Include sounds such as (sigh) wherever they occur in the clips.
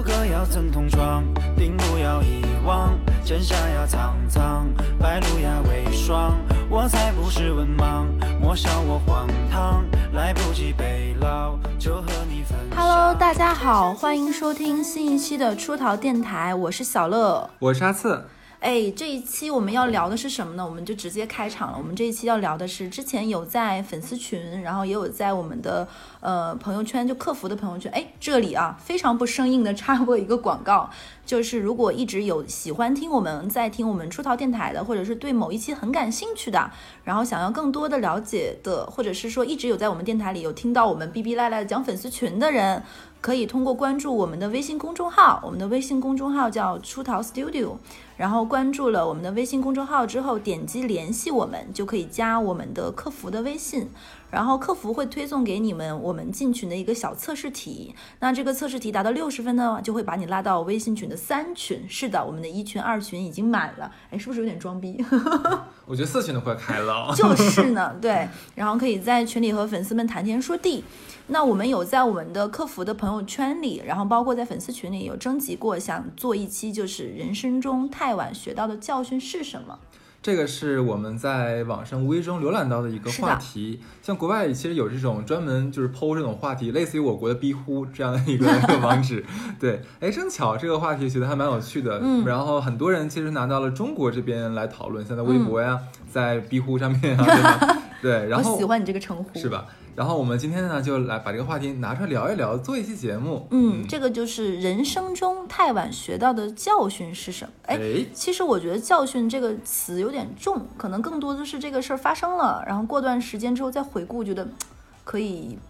过客要曾同不要遗忘，剑下要苍苍，白露呀为霜。我才不是文盲，莫笑我荒唐，来不及背牢，就和你分享。Hello，大家好，欢迎收听新一期的出逃电台，我是小乐。我是阿次，哎，这一期我们要聊的是什么呢？我们就直接开场了。我们这一期要聊的是，之前有在粉丝群，然后也有在我们的呃朋友圈，就客服的朋友圈。哎，这里啊，非常不生硬的插播一个广告，就是如果一直有喜欢听我们在听我们出逃电台的，或者是对某一期很感兴趣的，然后想要更多的了解的，或者是说一直有在我们电台里有听到我们哔哔赖赖讲粉丝群的人，可以通过关注我们的微信公众号，我们的微信公众号叫出逃 Studio，然后关注了我们的微信公众号之后，点击联系我们，就可以加我们的客服的微信，然后客服会推送给你们我们进群的一个小测试题。那这个测试题达到六十分呢，就会把你拉到微信群的三群。是的，我们的一群、二群已经满了，哎，是不是有点装逼？(laughs) 我觉得四群都快开了。(laughs) 就是呢，对，然后可以在群里和粉丝们谈天说地。那我们有在我们的客服的朋友圈里，然后包括在粉丝群里有征集过，想做一期就是人生中太晚学到的教训是什么？这个是我们在网上无意中浏览到的一个话题，像国外其实有这种专门就是剖这种话题，类似于我国的逼呼这样的一个 (laughs) 网址。对，哎，正巧这个话题觉得还蛮有趣的，嗯然后很多人其实拿到了中国这边来讨论，像在微博呀，在逼呼上面啊，对吧？(laughs) 对，然后我喜欢你这个称呼，是？吧？然后我们今天呢，就来把这个话题拿出来聊一聊，做一期节目。嗯，这个就是人生中太晚学到的教训是什么？哎，哎，其实我觉得“教训”这个词有点重，可能更多的是这个事儿发生了，然后过段时间之后再回顾，觉得可以做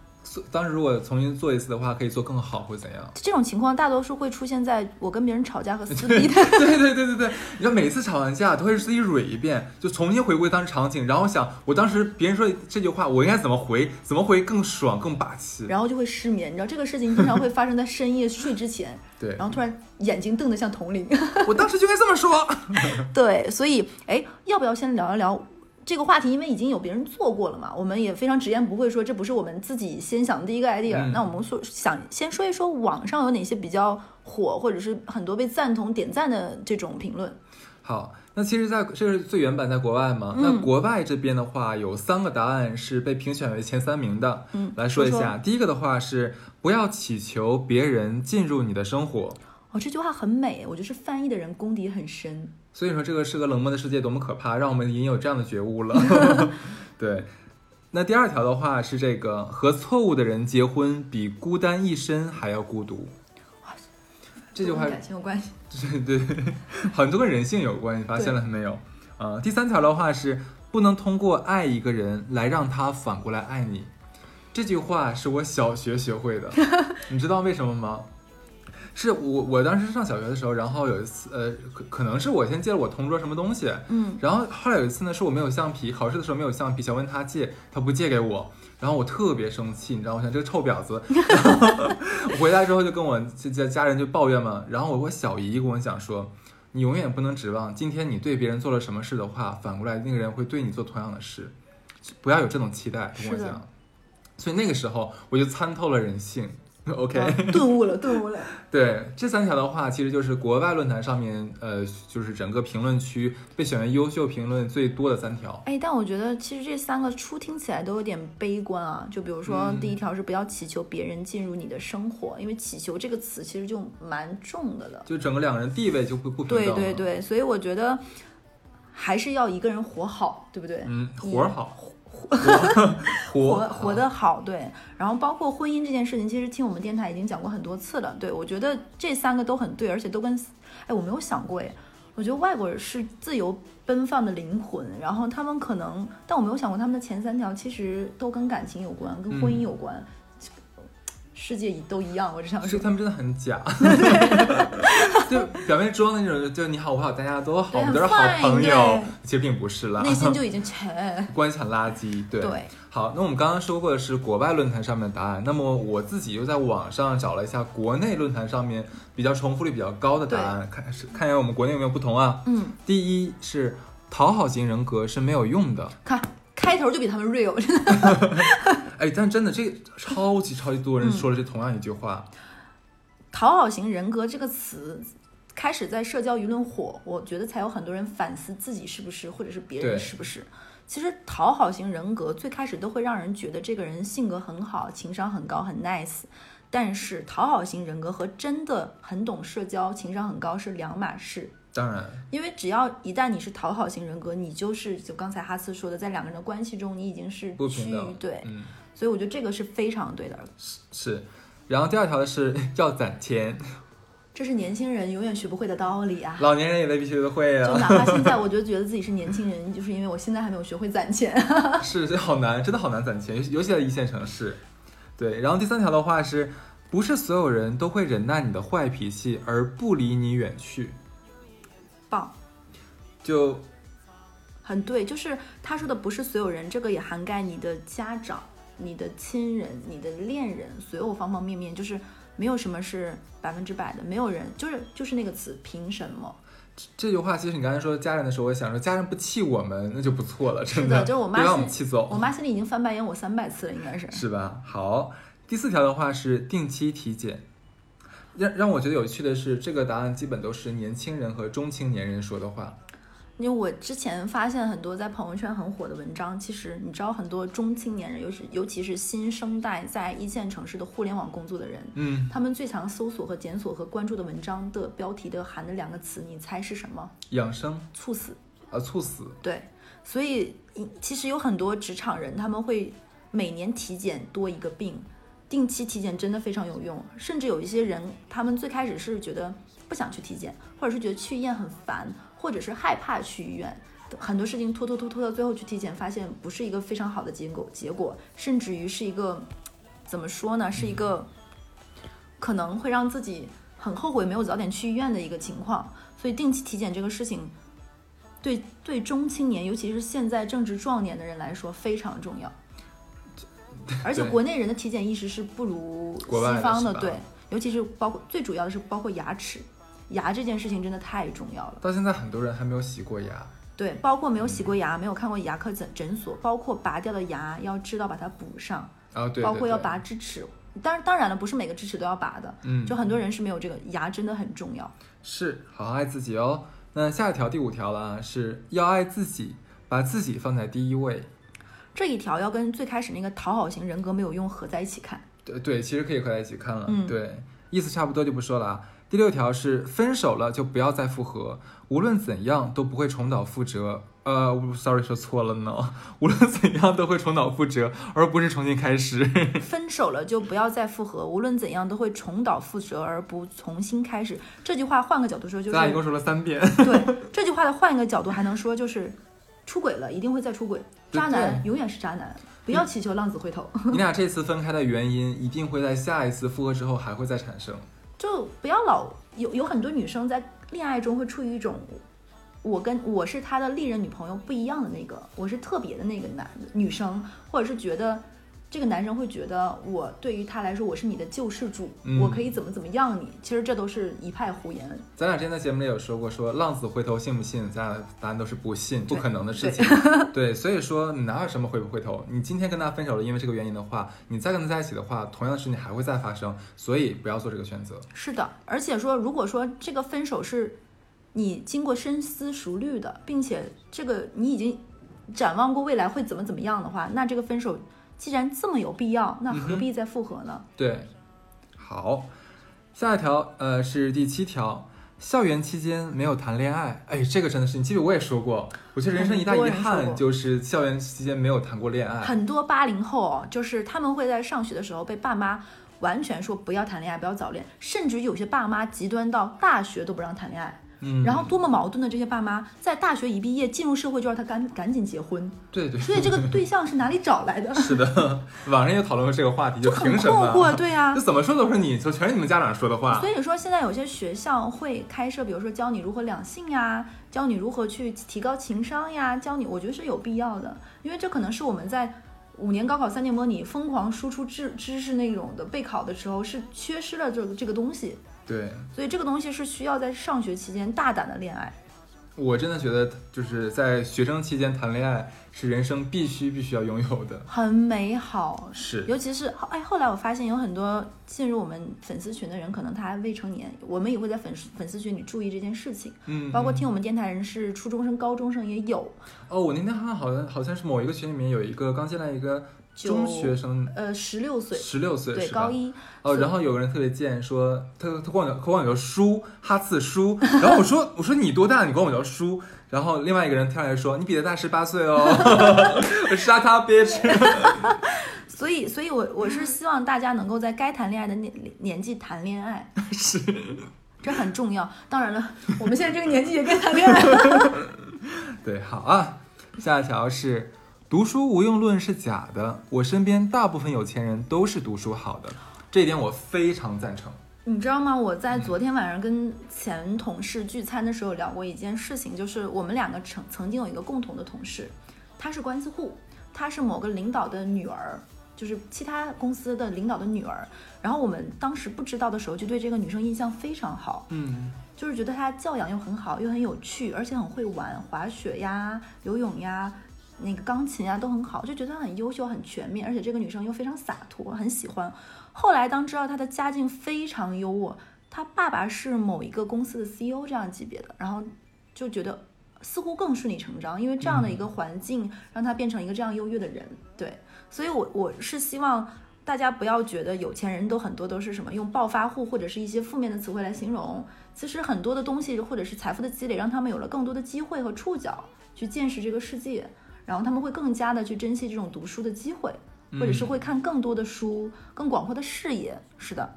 当时如果重新做一次的话，可以做更好，会怎样？这种情况大多数会出现在我跟别人吵架和撕逼的。对对对对对，你知道每次吵完架都会自己蕊一遍，就重新回归当时场景，然后想我当时别人说这句话，我应该怎么回，怎么回更爽更霸气。然后就会失眠，你知道这个事情经常会发生在深夜睡之前，(laughs) 对然，后突然眼睛瞪得像铜铃。我当时就该这么说。(laughs) 对，所以哎，要不要先聊一聊这个话题？因为已经有别人做过了嘛，我们也非常直言不讳说这不是我们自己先想的第一个 idea、嗯那我们说想先说一说网上有哪些比较火，或者是很多被赞同点赞的这种评论。好，那其实在这是最原版在国外嘛，嗯那国外这边的话有三个答案是被评选为前三名的。嗯，来说一说下，第一个的话是不要祈求别人进入你的生活。哦，这句话很美，我觉得是翻译的人功底很深。所以说这个是个冷漠的世界多么可怕，让我们已经有这样的觉悟了。(laughs) (laughs) 对，那第二条的话是这个和错误的人结婚比孤单一生还要孤独。这句话感情有关系。(laughs) 对对，很多跟人性有关，系发现了没有？啊、第三条的话是不能通过爱一个人来让他反过来爱你。这句话是我小学学会的，你知道为什么吗？是我我当时上小学的时候，然后有一次，呃，可可能是我先借了我同桌什么东西，嗯，然后后来有一次呢，是我没有橡皮，考试的时候没有橡皮，想问他借，他不借给我，然后我特别生气，你知道吗？我想这个臭婊子。(laughs) 我回来之后就跟我家家人就抱怨嘛，然后我我小姨跟我讲说，你永远不能指望今天你对别人做了什么事的话，反过来那个人会对你做同样的事，不要有这种期待，跟我讲。所以那个时候我就参透了人性。(laughs) OK，、啊顿悟了，顿悟了。(laughs) 对这三条的话，其实就是国外论坛上面，呃，就是整个评论区被选为优秀评论最多的三条。哎，但我觉得其实这三个初听起来都有点悲观啊。就比如说嗯第一条是不要祈求别人进入你的生活，因为祈求这个词其实就蛮重的了。就整个两个人地位就会不平等。对对，对，所以我觉得还是要一个人活好，对不对？嗯，活儿好，活活 (laughs) 活得好，对。然后包括婚姻这件事情，其实听我们电台已经讲过很多次了。对我觉得这三个都很对，而且都跟，哎，我没有想过，哎，我觉得外国人是自由奔放的灵魂，然后他们可能，但我没有想过他们的前三条其实都跟感情有关，跟婚姻嗯有关。世界都一样，我只想说，他们真的很假，(laughs) 就表面装的那种，就你好我好大家都好，我们都是好朋友，其实并不是啦，内心就已经 (laughs) 沉。关系很垃圾。对，对，好，那我们刚刚说过的是国外论坛上面的答案，那么我自己又在网上找了一下国内论坛上面比较重复率比较高的答案，看是看一下我们国内有没有不同啊。嗯，第一是讨好型人格是没有用的，看开头就比他们 real，真的。(laughs) 哎，但真的这个超级超级多人嗯说了这同样一句话，讨好型人格这个词开始在社交舆论火，我觉得才有很多人反思自己是不是，或者是别人是不是。其实讨好型人格最开始都会让人觉得这个人性格很好，情商很高，很 nice。但是讨好型人格和真的很懂社交、情商很高是两码事。当然，因为只要一旦你是讨好型人格，你就是就刚才哈斯说的，在两个人的关系中，你已经是不平等对，嗯，所以我觉得这个是非常对的。是是。然后第二条的是 (laughs) 要攒钱，这是年轻人永远学不会的道理啊！老年人也未必学得会啊就啊。哪怕现在，我就觉得自己是年轻人，就是因为我现在还没有学会攒钱。(laughs) 是，这好难，真的好难攒钱，尤其在一线城市。对，然后第三条的话是，不是所有人都会忍耐你的坏脾气而不离你远去？棒，就很对，就是他说的不是所有人，这个也涵盖你的家长、你的亲人、你的恋人，所有方方面面，就是没有什么是百分之百的，没有人就是就是那个词，凭什么？这句话，其实你刚才说家人的时候，我想说家人不气我们，那就不错了，真是的就是我妈 (laughs) 别把我们气走，我妈心里已经翻白眼我三百次了，应该是。是吧？好，第四条的话是定期体检。让让我觉得有趣的是，这个答案基本都是年轻人和中青年人说的话。因为我之前发现很多在朋友圈很火的文章，其实你知道很多中青年人，尤其尤其是新生代在一线城市的互联网工作的人，嗯，他们最常搜索和检索和关注的文章的标题的含的两个词，你猜是什么？养生猝死。啊，猝死，对，所以嗯其实有很多职场人他们会每年体检多一个病，定期体检真的非常有用。甚至有一些人，他们最开始是觉得不想去体检，或者是觉得去医院很烦，或者是害怕去医院。很多事情拖拖拖拖到最后去体检，发现不是一个非常好的结果，结果甚至于是一个怎么说呢？是一个可能会让自己很后悔没有早点去医院的一个情况。所以定期体检这个事情，对对中青年，尤其是现在正值壮年的人来说非常重要。(laughs) 而且国内人的体检意识是不如西方的，对，尤其是包括最主要的是包括牙齿，牙这件事情真的太重要了。到现在很多人还没有洗过牙。对，包括没有洗过牙，没有看过牙科诊诊所，包括拔掉的牙要知道把它补上，啊，对，对对包括要拔智齿。当然，当然了，不是每个智齿都要拔的，嗯，就很多人是没有这个牙，真的很重要。是好好爱自己哦。那下一条第五条了啊，是要爱自己，把自己放在第一位。这一条要跟最开始那个讨好型人格没有用合在一起看。对对，其实可以合在一起看了。嗯对，意思差不多就不说了啊。第六条是分手了就不要再复合，无论怎样都不会重蹈覆辙。呃我，sorry 说错了呢，(laughs) 无论怎样都会重蹈覆辙，而不是重新开始。(laughs) 分手了就不要再复合，无论怎样都会重蹈覆辙，而不重新开始。这句话换个角度说，就是咱俩一共说了三遍。对 (laughs) 这句话的换一个角度还能说，就是出轨了一定会再出轨，渣男永远是渣男，不要祈求浪子回头，你俩这次分开的原因，一定会在下一次复合之后还会再产生。就不要老有有很多女生在恋爱中会处于一种。我跟我是他的历任女朋友不一样的那个，我是特别的那个男女生，或者是觉得这个男生会觉得我对于他来说我是你的救世主，嗯我可以怎么怎么样你，其实这都是一派胡言。咱俩之前在节目里有说过，说浪子回头信不信？咱俩的答案都是不信，不可能的事情。(laughs) 对，所以说你哪有什么回不回头？你今天跟他分手了，因为这个原因的话，你再跟他在一起的话，同样的事情还会再发生，所以不要做这个选择。是的，而且说，如果说这个分手是你经过深思熟虑的，并且这个你已经展望过未来会怎么怎么样的话，那这个分手既然这么有必要，那何必再复合呢？对，好，下一条，呃，是第七条，校园期间没有谈恋爱。哎，这个真的是，你记得我也说过，我觉得人生一大遗憾就是校园期间没有谈过恋爱。很多八零后哦，就是他们会在上学的时候被爸妈完全说不要谈恋爱，不要早恋，甚至有些爸妈极端到大学都不让谈恋爱。嗯，然后多么矛盾的这些爸妈，在大学一毕业进入社会就让他赶赶紧结婚，对对，所以这个对象是哪里找来的？(laughs) 是的，网上也讨论过这个话题，(laughs) 就很凭什么？困惑，对呀、这怎么说都是你，就全是你们家长说的话所。以说，现在有些学校会开设，比如说教你如何两性呀，教你如何去提高情商呀，教你，我觉得是有必要的，因为这可能是我们在五年高考三年模拟疯狂输出知知识内容的备考的时候是缺失了这个这个东西，对，所以这个东西是需要在上学期间大胆的恋爱。我真的觉得就是在学生期间谈恋爱是人生必须必须要拥有的。很美好。是，尤其是哎，后来我发现有很多进入我们粉丝群的人，可能他还未成年，我们也会在粉丝粉丝群里注意这件事情。嗯，包括听我们们电台人是初中生、高中生也有，哦，我那天看好像好像是某一个群里面有一个刚进来一个就中学生，呃，十六岁，十六岁对，高一，哦，然后有个人特别贱，说他他管我叫管我叫叔，哈次叔。然后我说我说你多大？你管我叫叔？然后另外一个人跳下来说你比他大十八岁哦，我 (laughs) 杀他 bitch。(laughs) 所以，所以我我是希望大家能够在该谈恋爱的年年纪谈恋爱，(laughs) 是，这很重要。当然了，我们现在这个年纪也该谈恋爱。对，好啊。下一条是读书无用论是假的，我身边大部分有钱人都是读书好的，这一点我非常赞成。你知道吗？我在昨天晚上跟前同事聚餐的时候聊过一件事情，就是我们两个曾曾经有一个共同的同事，她是关系户，她是某个领导的女儿，就是其他公司的领导的女儿。然后我们当时不知道的时候，就对这个女生印象非常好，嗯，就是觉得她教养又很好，又很有趣，而且很会玩，滑雪呀、游泳呀、那个钢琴啊都很好，就觉得她很优秀、很全面，而且这个女生又非常洒脱，很喜欢。后来当知道她的家境非常优渥，她爸爸是某一个公司的 CEO 这样级别的，然后就觉得似乎更顺理成章，因为这样的一个环境让她变成一个这样优越的人。对，所以我我是希望。大家不要觉得有钱人都很多都是什么用暴发户或者是一些负面的词汇来形容，其实很多的东西或者是财富的积累，让他们有了更多的机会和触角去见识这个世界，然后他们会更加的去珍惜这种读书的机会，或者是会看更多的书，更广阔的视野。是的，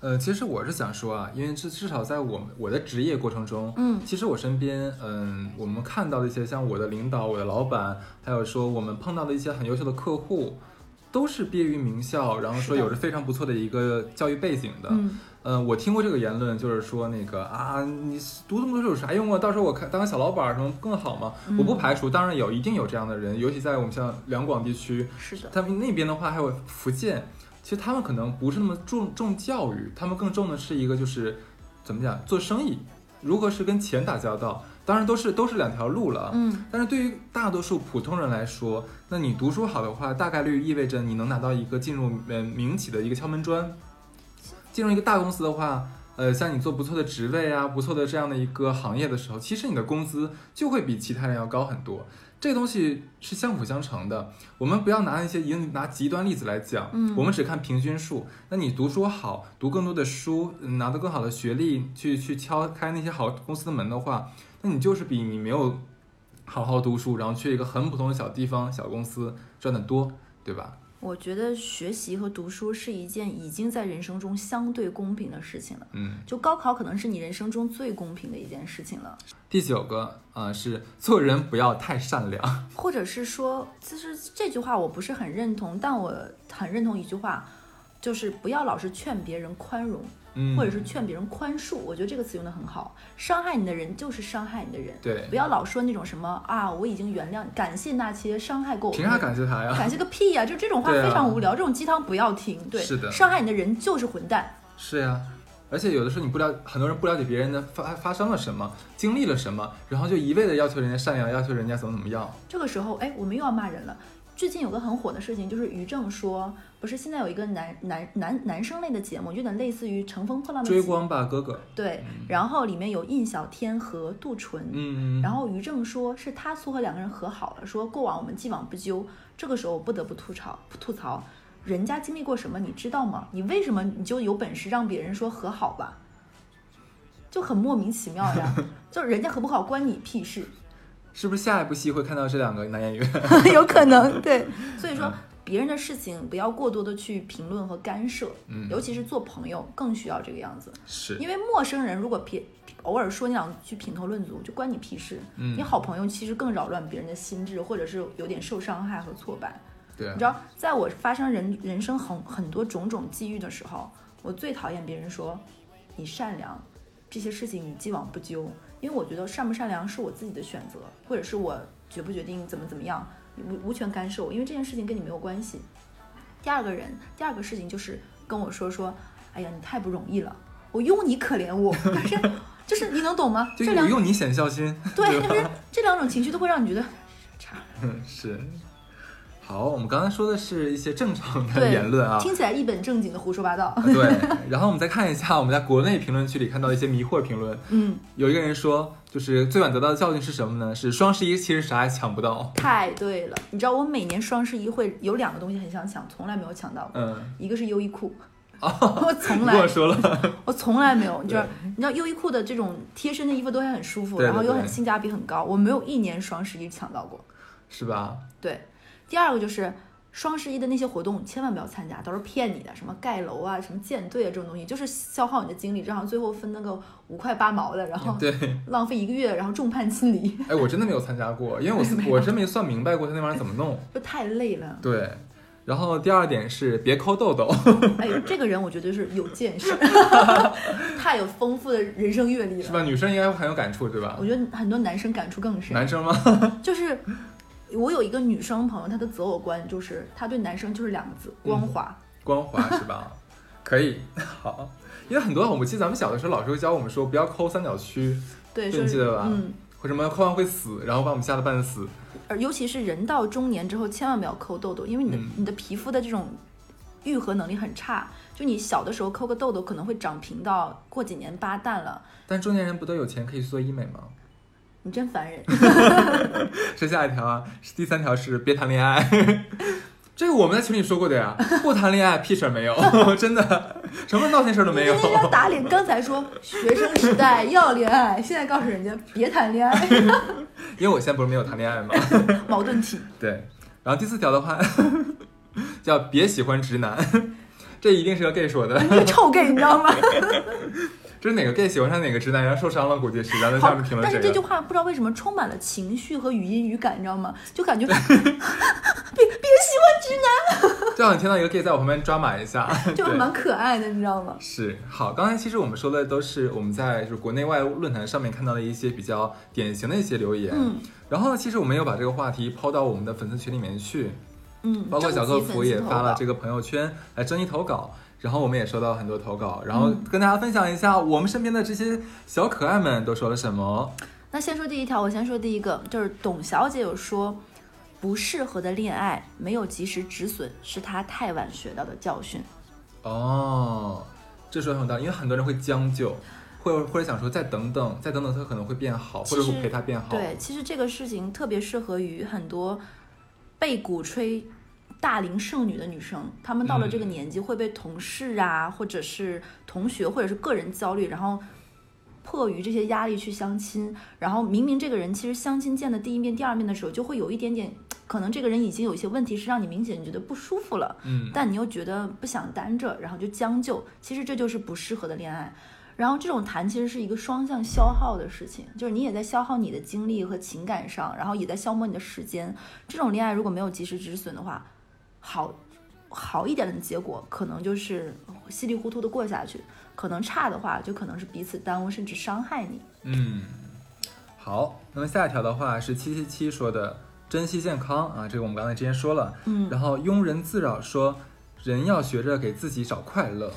呃，其实我是想说啊，因为至至少在我们我的职业过程中，嗯其实我身边，嗯，我们看到的一些像我的领导、我的老板，还有说我们碰到的一些很优秀的客户，都是毕业于名校，然后说有着非常不错的一个教育背景的。嗯，嗯，我听过这个言论，就是说那个啊，你读这么多书有啥用啊？到时候我看当个小老板儿什么更好吗？嗯我不排除，当然有，一定有这样的人，尤其在我们像两广地区，是的，他们那边的话还有福建，其实他们可能不是那么重重教育，他们更重的是一个就是怎么讲做生意，如何是跟钱打交道，当然都是都是两条路了啊。嗯，但是对于大多数普通人来说，那你读书好的话，大概率意味着你能拿到一个进入呃民企的一个敲门砖。进入一个大公司的话，呃，像你做不错的职位啊，不错的这样的一个行业的时候，其实你的工资就会比其他人要高很多。这个东西是相辅相成的。我们不要拿那些一拿极端例子来讲，嗯我们只看平均数。那你读书好，读更多的书，嗯拿到更好的学历，去去敲开那些好公司的门的话，那你就是比你没有好好读书，然后去一个很普通的小地方、小公司赚的多，对吧？我觉得学习和读书是一件已经在人生中相对公平的事情了。嗯。就高考可能是你人生中最公平的一件事情了。第九个呃、是做人不要太善良。或者是说，其实这句话我不是很认同，但我很认同一句话，就是不要老是劝别人宽容，嗯，或者是劝别人宽恕。我觉得这个词用的很好，伤害你的人就是伤害你的人，对不，要老说那种什么啊，我已经原谅，感谢那些伤害过我凭啥。感谢他呀？感谢个屁呀、就这种话非常无聊，这种鸡汤不要听。对，是的伤害你的人就是混蛋。是呀，而且有的时候你不了，很多人不了解别人的发发生了什么，经历了什么，然后就一味的要求人家善良，要求人家怎么怎么样。这个时候，哎，我们又要骂人了。最近有个很火的事情，就是于正说，不是现在有一个男男男男生类的节目，有点类似于《乘风破浪的姐追光吧，哥哥。对，然后里面有印小天和杜淳，嗯，然后于正说是他撮合两个人和好了，说过往我们既往不咎。这个时候我不得不吐槽吐槽，人家经历过什么你知道吗？你为什么你就有本事让别人说和好吧？就很莫名其妙呀，(laughs) 就是人家和不好关你屁事。是不是下一部戏会看到这两个男演员？(laughs) 有可能，(laughs) 对，所以说嗯。别人的事情不要过多的去评论和干涉，嗯。尤其是做朋友更需要这个样子，是，因为陌生人如果撇偶尔说你两句评头论足，就关你屁事。嗯。你好朋友其实更扰乱别人的心智，或者是有点受伤害和挫败。对你知道，在我发生人人生很很多种种际遇的时候，我最讨厌别人说你善良，这些事情你既往不咎，因为我觉得善不善良是我自己的选择，或者是我决不决定怎么怎么样，你无无权干涉我，因为这件事情跟你没有关系。第二个人，第二个事情就是跟我说说，哎呀，你太不容易了，我用你可怜我，但是就是你能懂吗？(laughs) 就这两有用你显孝心。对，就是这两种情绪都会让你觉得 (laughs) 差。嗯，(laughs) 是。好，我们刚才说的是一些正常的，言论啊。听起来一本正经的胡说八道。对，然后我们再看一下我们在国内评论区里看到一些迷惑评论。嗯，有一个人说，就是最晚得到的教训是什么呢？是双十一其实啥也抢不到。太对了。你知道我每年双十一会有两个东西很想抢，从来没有抢到过。嗯，一个是优衣库，哦，(laughs) 我从你跟我来说了，(laughs) 我从来没有，就是你知道优衣库的这种贴身的衣服都会很舒服，然后又很性价比很高，我没有一年双十一抢到过。是吧？对，第二个就是双十一的那些活动，千万不要参加，都是骗你的，什么盖楼啊、什么建队啊这种东西，就是消耗你的精力，然后最后分那个五块八毛的，然后对，(laughs) 浪费一个月，然后众叛亲离，哎，我真的没有参加过，因为我 (laughs) 我真没算明白过他那玩意儿怎么弄。(laughs) 就太累了。对，然后第二点是别抠痘痘，哎呦，这个人我觉得是有见识，太有丰富的人生阅历了。是吧？女生应该会很有感触，对吧我？觉得很多男生感触更深。男生吗？就是我有一个女生朋友，她的择偶观就是她对男生就是两个字光滑。光滑是吧？可以，好。因为很多，我记得咱们小的时候，老师会教我们说不要抠三角区，对，你记得吧嗯，或什么抠完会死，然后把我们吓得半死。而尤其是人到中年之后，千万不要抠痘痘，因为你的、嗯你的皮肤的这种愈合能力很差。就你小的时候抠个痘痘，可能会长平到过几年疤淡了。但中年人不都有钱可以去做医美吗？你真烦人。(laughs) 是下一条啊，是第三条是别谈恋爱。(laughs) 这个我们在群里说过的呀，不谈恋爱屁事儿没有，(laughs) 真的，什么闹心事儿都没有你。那要打脸，刚才说学生时代要恋爱，现在告诉人家别谈恋爱，因为我现在不是没有谈恋爱吗？矛盾体。对。然后第四条的话，叫别喜欢直男，这一定是个 gay 说的。你个臭 gay，你知道吗？这是哪个 gay 喜欢上哪个直男，然后受伤了，估计是，然后在下面评，论但是这句。话不知道为什么充满了情绪和语音语感，你知道吗？就感觉 (laughs) 别 (laughs) 别喜欢直男就好像听到一个 gay 在我旁边抓马一下，(laughs) 就对蛮可爱的，你知道吗？是好，刚才其实我们说的都是我们在就是国内外论坛上面看到的一些比较典型的一些留言，嗯然后呢，其实我们有把这个话题抛到我们的粉丝群里面去，嗯，包括小客服也发了这个。个朋友圈来征集投稿，然后我们也收到很多投稿，然后嗯跟大家分享一下我们身边的这些小可爱们都说了什么。那先说第一条，我先说第一个，就是董小姐有说，不适合的恋爱没有及时止损，是她太晚学到的教训。哦，这说得很有道理，因为很多人会将就，或者或者想说再等等，再等等，他可能会变好，或者我陪他变好。对，其实这个事情特别适合于很多被鼓吹大龄剩女的女生，她们到了这个嗯年纪会被同事啊，或者是同学，或者是个人焦虑，然后迫于这些压力去相亲，然后明明这个人其实相亲见的第一面、第二面的时候，就会有一点点，(tsk) 可能这个人已经有一些问题是让你明显你觉得不舒服了，嗯，但你又觉得不想单着，然后就将就，其实这就是不适合的恋爱。然后这种谈其实是一个双向消耗的事情，就是你也在消耗你的精力和情感上，然后也在消磨你的时间。这种恋爱如果没有及时止损的话，好好一点的结果可能就是稀里糊涂的过下去，可能差的话就可能是彼此耽误甚至伤害你。嗯，好，那么下一条的话是七七七说的，珍惜健康啊，这个我们刚才之前说了。嗯，然后庸人自扰说，人要学着给自己找快乐。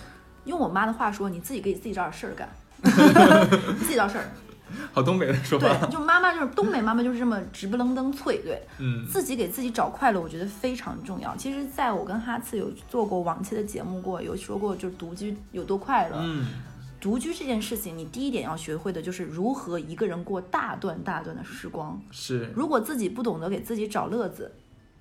用我妈的话说，你自己给自己找点事儿干，你 (laughs) (laughs) 自己找事儿。(laughs) 好东北的说法。对，就妈妈就是东北妈妈就是这么直不愣登脆，对。嗯自己给自己找快乐，我觉得非常重要。其实，在我跟哈次有做过往期的节目过，有说过就是独居有多快乐。嗯，独居这件事情，你第一点要学会的就是如何一个人过大段大段的时光。是，如果自己不懂得给自己找乐子，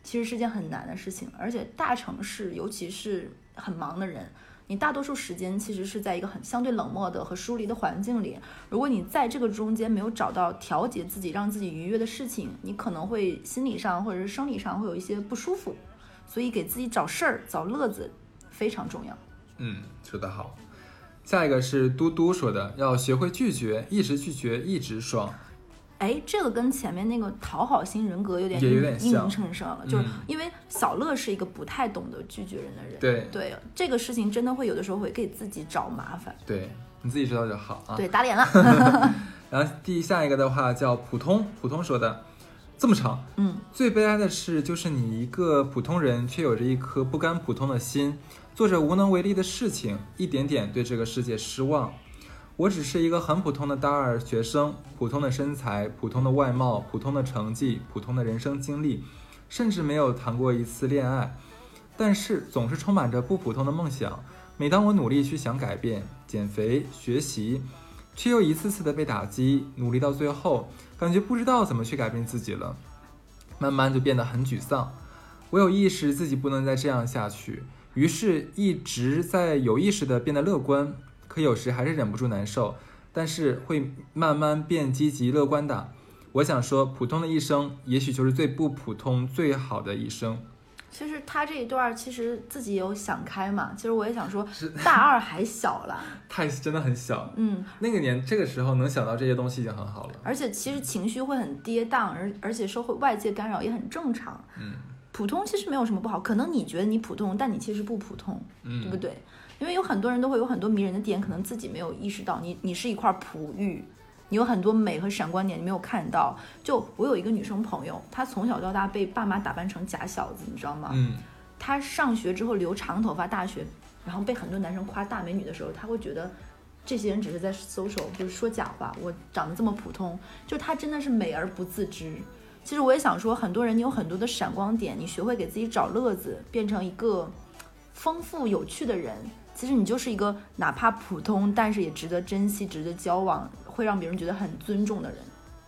其实是件很难的事情。而且大城市，尤其是很忙的人，你大多数时间其实是在一个很相对冷漠的和疏离的环境里。如果你在这个中间没有找到调节自己、让自己愉悦的事情，你可能会心理上或者是生理上会有一些不舒服。所以给自己找事儿、找乐子非常重要。嗯，说得好。下一个是嘟嘟说的，要学会拒绝，一直拒绝，一直爽。哎，这个跟前面那个讨好型人格有点也有应应点像名衬上了，就是嗯因为小乐是一个不太懂得拒绝人的人。对对，这个事情真的会有的时候会给自己找麻烦。对，你自己知道就好啊。对，打脸了。(laughs) (laughs) 然后第下一个的话叫普通，普通说的这么长。嗯，最悲哀的是，就是你一个普通人，却有着一颗不甘普通的心，做着无能为力的事情，一点点对这个世界失望。我只是一个很普通的大二学生，普通的身材，普通的外貌，普通的成绩，普通的人生经历，甚至没有谈过一次恋爱，但是总是充满着不普通的梦想。每当我努力去想改变、减肥、学习，却又一次次的被打击，努力到最后，感觉不知道怎么去改变自己了，慢慢就变得很沮丧。我有意识自己不能再这样下去，于是一直在有意识的变得乐观，可有时还是忍不住难受，但是会慢慢变积极乐观的。我想说，普通的一生，也许就是最不普通、最好的一生。其实他这一段其实自己有想开嘛，其实我也想说，大二还小了，(laughs) 太真的很小，嗯，那个年这个时候能想到这些东西已经很好了。而且其实情绪会很跌宕，而而且受会外界干扰也很正常。嗯普通其实没有什么不好，可能你觉得你普通，但你其实不普通，嗯，对不对？因为有很多人都会有很多迷人的点，可能自己没有意识到，你你是一块璞玉，你有很多美和闪光点，你没有看到。就我有一个女生朋友，她从小到大被爸妈打扮成假小子，你知道吗？嗯她上学之后留长头发，大学，然后被很多男生夸大美女的时候，她会觉得这些人只是在 social，就是说假话。我长得这么普通，就她真的是美而不自知。其实我也想说，很多人你有很多的闪光点，你学会给自己找乐子，变成一个丰富有趣的人，其实你就是一个哪怕普通，但是也值得珍惜、值得交往，会让别人觉得很尊重的人。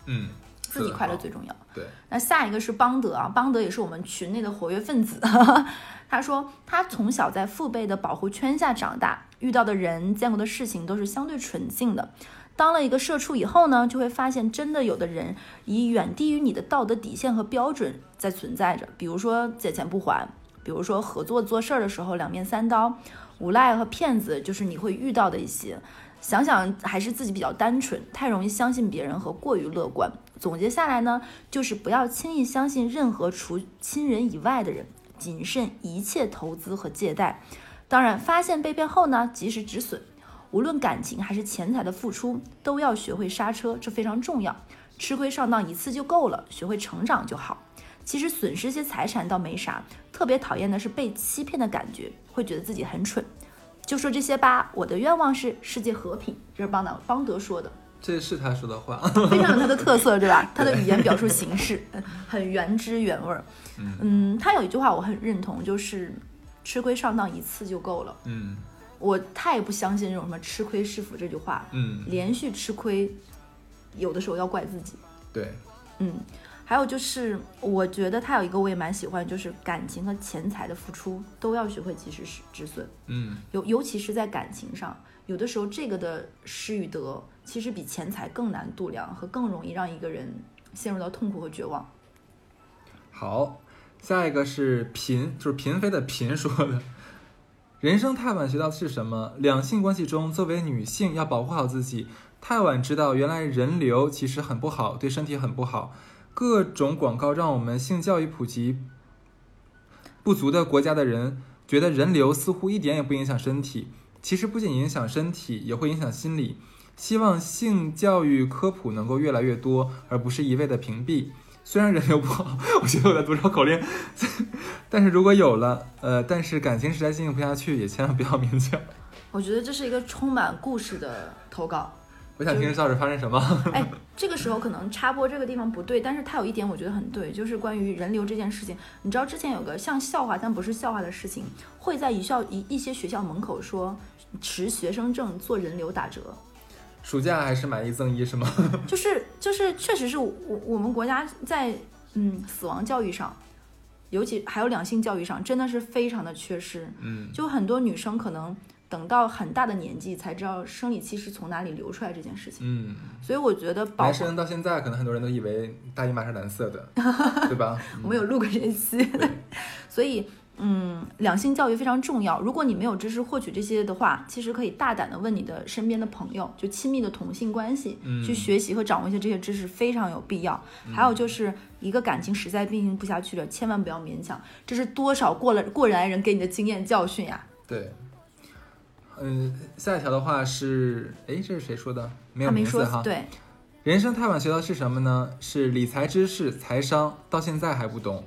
嗯，自己快乐最重要。对，那下一个是邦德啊，邦德也是我们群内的活跃分子。(laughs) 他说，他从小在父辈的保护圈下长大，遇到的人、见过的事情都是相对纯净的。当了一个社畜以后呢，就会发现，真的有的人以远低于你的道德底线和标准在存在着，比如说借钱不还，比如说合作做事儿的时候两面三刀，无赖和骗子就是你会遇到的一些。想想还是自己比较单纯，太容易相信别人和过于乐观。总结下来呢，就是不要轻易相信任何除亲人以外的人，谨慎一切投资和借贷。当然，发现被骗后呢，及时止损。无论感情还是钱财的付出，都要学会刹车，这非常重要。吃亏上当一次就够了，学会成长就好。其实损失些财产倒没啥，特别讨厌的是被欺骗的感觉，会觉得自己很蠢。就说这些吧，我的愿望是世界和平，这是邦德邦德说的，这是他说的话。(laughs) 非常有他的特色，对吧？(laughs) 他的语言表述形式嗯很原汁原味儿。嗯，他有一句话我很认同，就是吃亏上当一次就够了。嗯我太不相信这种什么吃亏是福这句话，嗯，连续吃亏，有的时候要怪自己。对，嗯，还有就是，我觉得他有一个我也蛮喜欢，就是感情和钱财的付出都要学会及时止止损，嗯尤尤其是在感情上，有的时候这个的失与得，其实比钱财更难度量和更容易让一个人陷入到痛苦和绝望。好，下一个是嫔，就是嫔妃的嫔说的。人生太晚学到的是什么？两性关系中，作为女性要保护好自己。太晚知道，原来人流其实很不好，对身体很不好。各种广告让我们性教育普及不足的国家的人觉得人流似乎一点也不影响身体，其实不仅影响身体，也会影响心理。希望性教育科普能够越来越多，而不是一味的屏蔽。虽然人流不好，我觉得我在读绕口令，(laughs) 但是如果有了，呃，但是感情实在进行不下去，也千万不要勉强。我觉得这是一个充满故事的投稿。我想听听到底发生什么。(laughs) 哎，这个时候可能插播这个地方不对，但是它有一点我觉得很对，就是关于人流这件事情。你知道之前有个像笑话但不是笑话的事情，会在一校一一些学校门口说持学生证做人流打折，暑假还是买一赠一是吗？(laughs) 就是就是确实是我我们国家在嗯死亡教育上，尤其还有两性教育上，真的是非常的缺失。嗯，就很多女生可能等到很大的年纪才知道生理期是从哪里流出来这件事情，嗯，所以我觉得男生到现在可能很多人都以为大姨妈是蓝色的，(laughs) 对吧？我们有录过这一期，(laughs) 所以嗯，两性教育非常重要。如果你没有知识获取这些的话，其实可以大胆的问你的身边的朋友，就亲密的同性关系，嗯去学习和掌握一些这些知识，非常有必要。还有就是一个感情实在进行不下去了，千万不要勉强，这是多少过了过来人给你的经验教训呀。对。嗯，下一条的话是，哎，这是谁说的？没有名字哈。对，人生太晚学到是什么呢？是理财知识、财商，到现在还不懂。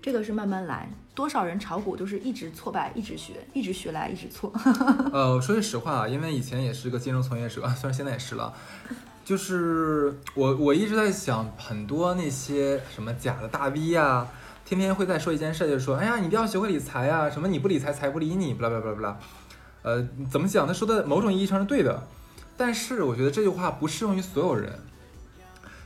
这个是慢慢来，多少人炒股都是一直挫败，一直学，一直学来一直错。(laughs) 呃，说句实话啊，因为以前也是个金融从业者，(laughs) 虽然现在也是了，就是我我一直在想，很多那些什么假的大 V 啊，天天会在说一件事，就是说，哎呀，你一定要学会理财啊，什么你不理财，财不理你，不啦不啦不啦不啦。呃，怎么讲？他说的某种意义上是对的，但是我觉得这句话不适用于所有人。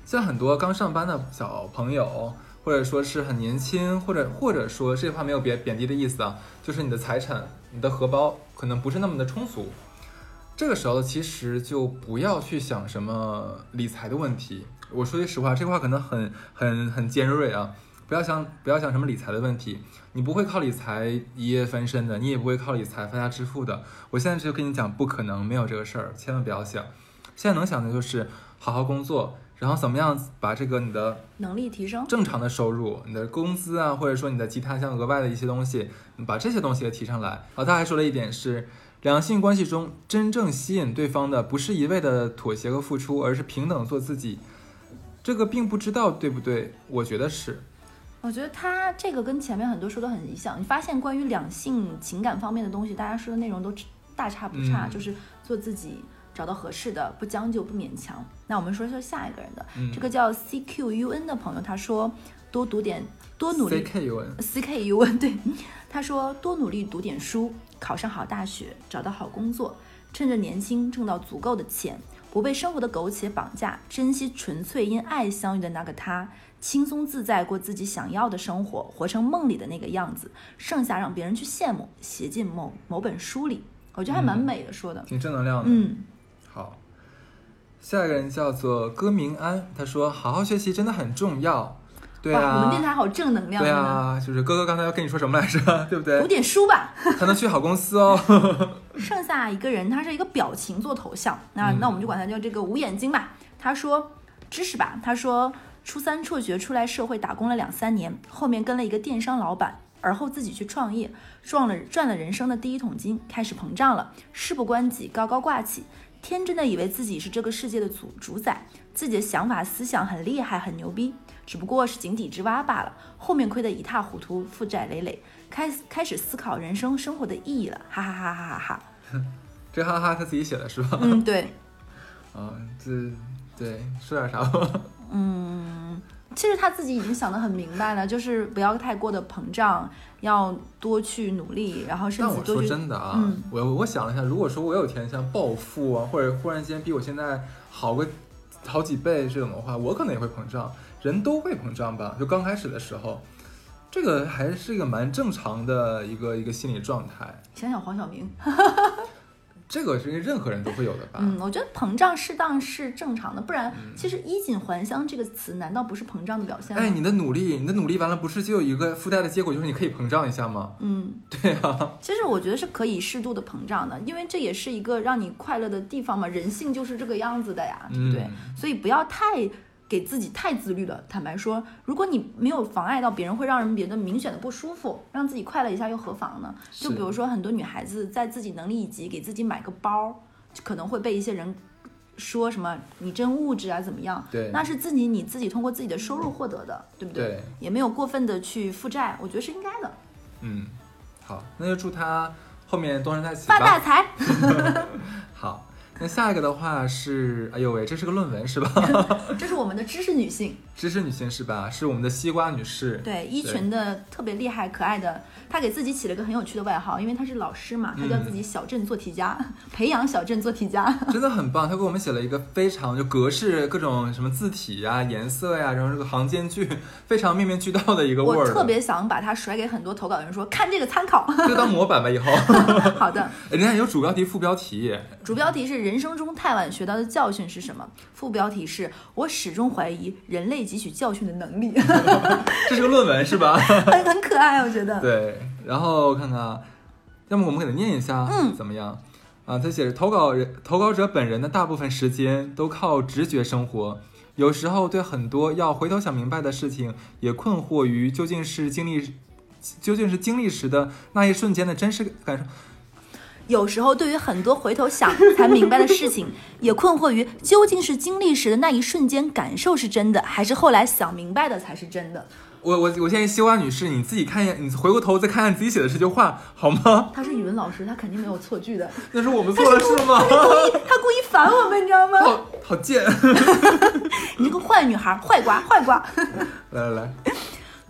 像很多刚上班的小朋友，或者说是很年轻，或者或者说这句话没有贬贬低的意思啊，就是你的财产、你的荷包可能不是那么的充足。这个时候其实就不要去想什么理财的问题。我说句实话，这话可能很很很尖锐啊，不要想不要想什么理财的问题。你不会靠理财一夜翻身的，你也不会靠理财发家致富的。我现在就跟你讲，不可能，没有这个事儿，千万不要想。现在能想的就是好好工作，然后怎么样把这个你的能力提升，正常的收入，你的工资啊，或者说你的其他像额外的一些东西，把这些东西给提上来。啊，他还说了一点是，两性关系中真正吸引对方的，不是一味的妥协和付出，而是平等做自己。这个并不知道对不对，我觉得是。我觉得他这个跟前面很多说的很像。你发现关于两性情感方面的东西，大家说的内容都大差不差，嗯就是做自己，找到合适的，不将就不勉强。那我们说说下一个人的，嗯这个叫 CQUN 的朋友，他说多读点，多努 C 力。K U N，CKUN 对，他说多努力读点书，考上好大学，找到好工作，趁着年轻挣到足够的钱，不被生活的苟且绑架，珍惜纯粹因爱相遇的那个他，轻松自在过自己想要的生活，活成梦里的那个样子，剩下让别人去羡慕，写进某某本书里。我觉得还蛮嗯美的，说的，挺正能量的。嗯，好，下一个人叫做歌明安，他说好好学习真的很重要。对哇，啊，我们电台好正能量，对啊，就是哥哥刚才要跟你说什么来着，(laughs) 对不对读？点书吧。(laughs) 才能去好公司哦。(laughs) 剩下一个人，他是一个表情做头像，那、嗯那我们就管他叫这个无眼睛吧。他说知识吧，他说初三辍学出来社会打工了两三年，后面跟了一个电商老板，而后自己去创业，赚了赚了人生的第一桶金，开始膨胀了，事不关己，高高挂起。天真的以为自己是这个世界的主主宰，自己的想法思想很厉害很牛逼，只不过是井底之蛙罢了。后面亏得一塌糊涂，负债累累，开开始思考人生生活的意义了，哈哈哈哈哈哈。(laughs) 这哈哈他自己写的是吧？嗯，对，(laughs) 啊，这对说点啥吧？(laughs) 嗯，其实他自己已经想得很明白了，就是不要太过的膨胀，要多去努力，然后甚但我说至多去。真的啊，嗯我我想了一下，如果说我有天像暴富啊，或者忽然间比我现在好个好几倍这种的话，我可能也会膨胀，人都会膨胀吧？就刚开始的时候，这个还是一个蛮正常的一个一个心理状态，想想黄晓明，(laughs) 这个是任何人都会有的吧？嗯，我觉得膨胀适当是正常的，不然嗯其实衣锦还乡这个词难道不是膨胀的表现吗？哎，你的努力，你的努力完了，不是就有一个附带的结果，就是你可以膨胀一下吗？嗯，(laughs) 对啊，其实我觉得是可以适度的膨胀的，因为这也是一个让你快乐的地方嘛，人性就是这个样子的呀，对不对？嗯所以不要太给自己太自律了。坦白说，如果你没有妨碍到别人，会让人觉得明显的不舒服，让自己快乐一下又何妨呢？就比如说很多女孩子在自己能力以及给自己买个包，可能会被一些人说什么你真物质啊怎么样？对那是自己你自己通过自己的收入获得的，对不对？对也没有过分的去负债，我觉得是应该的。嗯，好，那就祝他后面东山再起发大吧。财！(laughs) 好，那下一个的话是，哎呦喂，这是个论文是吧？(laughs) 这是我们的知识女性，(laughs) 知识女性是吧？是我们的西瓜女士。对一群的特别厉害可爱的，她给自己起了个很有趣的外号，因为她是老师嘛，她叫自己小镇做题家，培养小镇做题家。(laughs) 真的很棒，她给我们写了一个非常就格式各种什么字体呀、颜色呀，然后这个行间距非常面面俱到的一个 Word，我特别想把它甩给很多投稿人说，看这个参考。就当模板吧以后。好的，人家有主标题、副标题，主标题是人生中太晚学到的教训是什么？副标题是我始终怀疑人类汲取教训的能力，(laughs) 这是个论文是吧？(laughs) 很很可爱，我觉得。对，然后看看啊，要么我们给他念一下，嗯怎么样？啊，他写着投稿人投稿者本人的大部分时间都靠直觉生活，有时候对很多要回头想明白的事情也困惑于究竟是经历究竟是经历时的那一瞬间的真实感受。有时候对于很多回头想才明白的事情，(laughs) 也困惑于究竟是经历时的那一瞬间感受是真的，还是后来想明白的才是真的。我我我建议西瓜女士，你自己看一下，你回过头再看看自己写的这句话好吗？她是语文老师，她肯定没有错句的。那是我们错了是吗？她故意烦我们，你知道吗？好好贱！(laughs) 你这个坏女孩，坏瓜，坏瓜。来来来，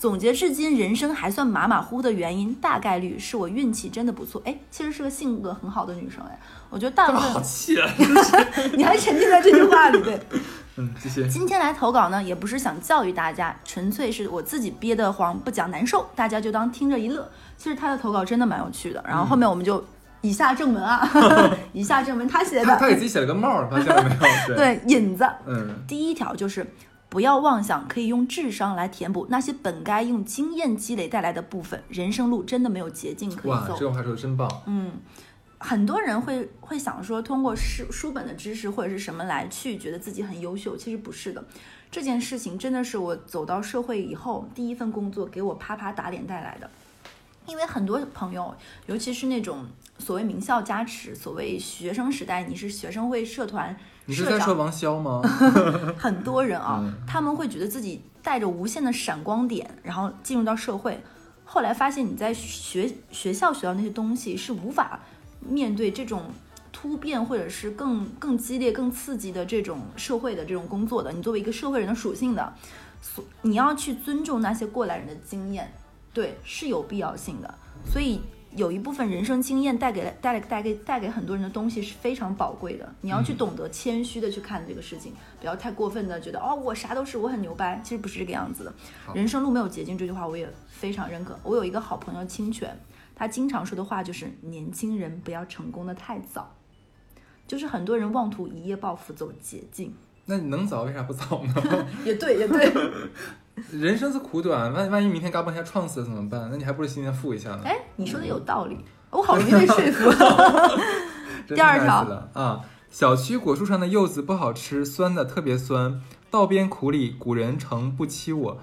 总结至今，人生还算马马虎虎的原因，大概率是我运气真的不错。哎，其实是个性格很好的女生。哎，我觉得大部好分气啊！(laughs) 你还沉浸在这句话里，对。(laughs) 嗯，谢谢。今天来投稿呢，也不是想教育大家，纯粹是我自己憋得慌，不讲难受，大家就当听着一乐。其实他的投稿真的蛮有趣的，然后后面我们就以下正文啊，(laughs) 以下正文他写的他的，给自己写了个帽儿，发现了没有？对，对引子。嗯，第一条就是不要妄想可以用智商来填补那些本该用经验积累带来的部分，人生路真的没有捷径可以哇，走这。句话说的真棒。嗯，很多人会会想说，通过书书本的知识或者是什么来去觉得自己很优秀，其实不是的。这件事情真的是我走到社会以后第一份工作给我啪啪打脸带来的。因为很多朋友，尤其是那种所谓名校加持，所谓学生时代，你是学生会社团你是，在说王潇吗？(laughs) 很多人啊，嗯他们会觉得自己带着无限的闪光点，然后进入到社会，后来发现你在学学校学到那些东西是无法面对这种突变或者是更更激烈、更刺激的这种社会的这种工作的。你作为一个社会人的属性的，所你要去尊重那些过来人的经验，对，是有必要性的。所以有一部分人生经验带给了带来带给带给很多人的东西是非常宝贵的。你要去懂得谦虚的去看这个事情，不要太过分的觉得哦我啥都是我很牛掰，其实不是这个样子的。人生路没有捷径这句话我也非常认可。我有一个好朋友清泉，他经常说的话就是年轻人不要成功的太早。就是很多人妄图一夜暴富走捷径，那你能早为啥不早呢？(laughs) 也对，也对。人生是苦短，万万一明天嘎嘣一下撞死了怎么办？那你还不如今天富一下呢。哎，你说的有道理，我好容易被说服。(laughs) 真第二条了啊，小区果树上的柚子不好吃，酸的特别酸。道边苦里，古人诚不欺我。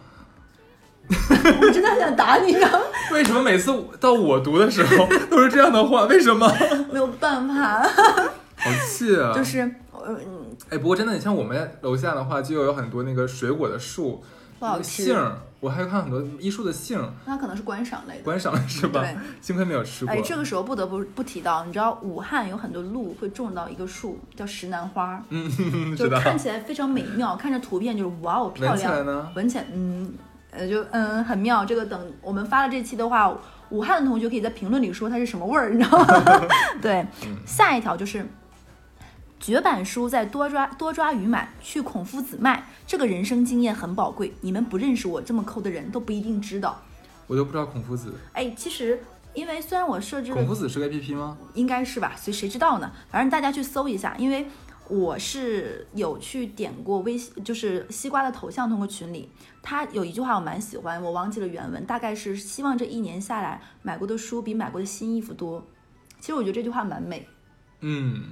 我真的很想打你，你知道吗？为什么每次到我读的时候都是这样的话？为什么？(laughs) 没有办法，(laughs) 好气啊！就是呃嗯哎，不过真的，你像我们楼下的话，就有很多那个水果的树，不好吃杏儿，我还看很多一树的杏儿，那可能是观赏类的。观赏了是吧对？幸亏没有吃过。哎，这个时候不得不不提到，你知道武汉有很多路会种到一个树叫石楠花，嗯，(laughs) 就。看起来非常美妙，看着图片就是哇哦漂亮闻起来亮，呢？闻起来嗯呃就嗯很妙。这个等我们发了这期的话，武汉的同学可以在评论里说它是什么味儿，你知道吗？(laughs) 对，嗯下一条就是。绝版书再多抓多抓鱼买，去孔夫子卖。这个人生经验很宝贵，你们不认识我这么抠的人都不一定知道。我都不知道孔夫子。哎，其实因为虽然我设置了孔夫子是个 APP 吗？应该是吧，所以谁知道呢？反正大家去搜一下，因为我是有去点过微，就是西瓜的头像通过群里，他有一句话我蛮喜欢，我忘记了原文，大概是希望这一年下来买过的书比买过的新衣服多。其实我觉得这句话蛮美，嗯，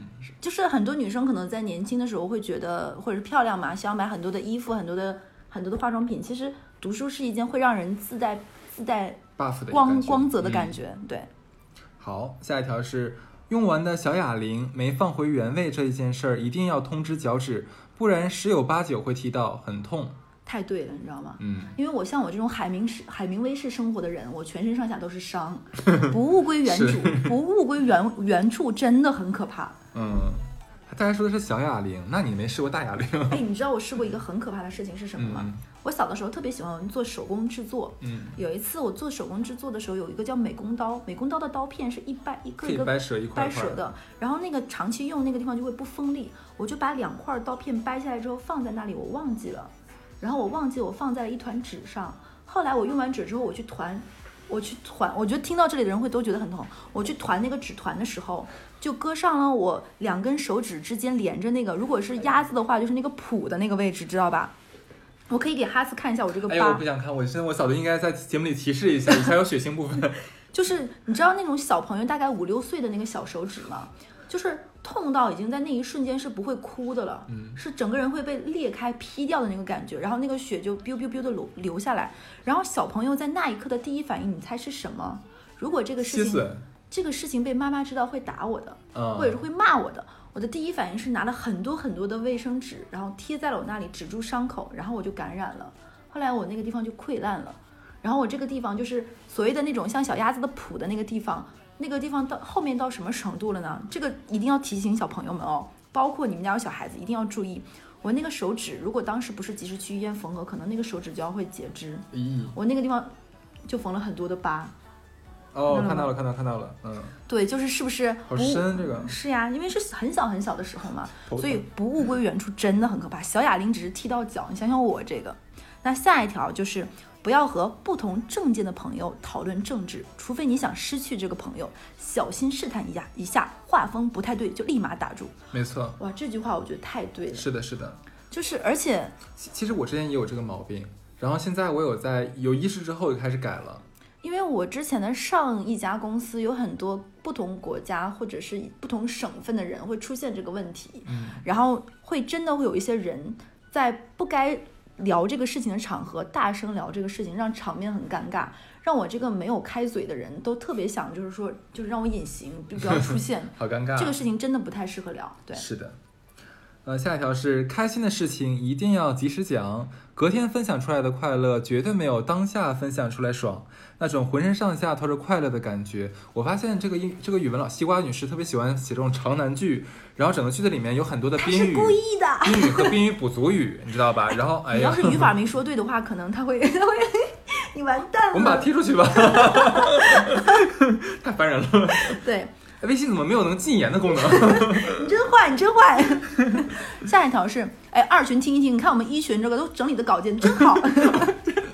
就是很多女生可能在年轻的时候会觉得，或者是漂亮嘛，想要买很多的衣服、很多的很多的化妆品。其实读书是一件会让人自带自带 buff 的光光泽的感嗯觉，对。好，下一条是用完的小哑铃没放回原位这一件事儿，一定要通知脚趾，不然十有八九会踢到，很痛。太对了，你知道吗？嗯，因为我像我这种海明式、海明威式生活的人，我全身上下都是伤，(laughs) 不物归原主，不物归原原处，真的很可怕。嗯，大家说的是小哑铃，那你没试过大哑铃？哎，(laughs) 你知道我试过一个很可怕的事情是什么吗？嗯我小的时候特别喜欢做手工制作。嗯，有一次我做手工制作的时候，有一个叫美工刀，美工刀的刀片是一掰一个一个掰折一块掰折。的，然后那个长期用那个地方就会不锋利，我就把两块刀片掰下来之后放在那里，我忘记了，然后我忘记我放在了一团纸上。后来我用完纸之后，我去团，我去团，我觉得听到这里的人会都觉得很痛。我去团那个纸团的时候，就割上了我两根手指之间连着那个，如果是鸭子的话，就是那个蹼的那个位置，知道吧？我可以给哈斯看一下我这个疤。哎呦，我不想看，我现在我嫂子应该在节目里提示一下，(laughs) 以下有血腥部分。就是你知道那种小朋友大概五六岁的那个小手指吗？就是痛到已经在那一瞬间是不会哭的了，嗯是整个人会被裂开劈掉的那个感觉，然后那个血就 biu biu biu 的流流下来，然后小朋友在那一刻的第一反应，你猜是什么？如果这个事情，这个事情被妈妈知道会打我的，嗯，或者是会骂我的，我的第一反应是拿了很多很多的卫生纸，然后贴在了我那里，止住伤口，然后我就感染了。后来我那个地方就溃烂了，然后我这个地方就是所谓的那种像小鸭子的蹼的那个地方，那个地方到后面到什么程度了呢？这个一定要提醒小朋友们哦，包括你们家有小孩子一定要注意。我那个手指如果当时不是及时去医院缝合，可能那个手指就要会截肢。咦，我那个地方就缝了很多的疤。哦，看到了看到了，看到，了，嗯，对，就是是不是好不深这个，是呀，因为是很小很小的时候嘛，所以不物归原处真的很可怕。小哑铃只是踢到脚，你想想我这个。那下一条就是不要和不同政见的朋友讨论政治，除非你想失去这个朋友，小心试探一下，一下画风不太对就立马打住。没错，哇，这句话我觉得太对了，是的，是的。就是而且其其实我之前也有这个毛病，然后现在我有在有意识之后就开始改了。因为我之前的上一家公司有很多不同国家或者是不同省份的人会出现这个问题，嗯，然后会真的会有一些人在不该聊这个事情的场合大声聊这个事情，让场面很尴尬，让我这个没有开嘴的人都特别想就是说就是让我隐形，就不要出现。(laughs) 好尴尬。这个事情真的不太适合聊，对。是的。呃，下一条是开心的事情一定要及时讲，隔天分享出来的快乐绝对没有当下分享出来爽，那种浑身上下透着快乐的感觉。我发现这个英这个语文老西瓜女士特别喜欢写这种长难句，然后整个句子里面有很多的宾语、他是故意的。宾语和宾语补足语，你知道吧？然后 (laughs) 哎呀你要，是语法没说对的话，可能他会他会 (laughs) 你完蛋了。我们把他踢出去吧，(laughs) 太烦人了。对。微信怎么没有能禁言的功能？(laughs) 你真坏，你真坏。(laughs) 下一条是，哎，二群听一听，你看我们一群这个都整理的稿件真好，(laughs)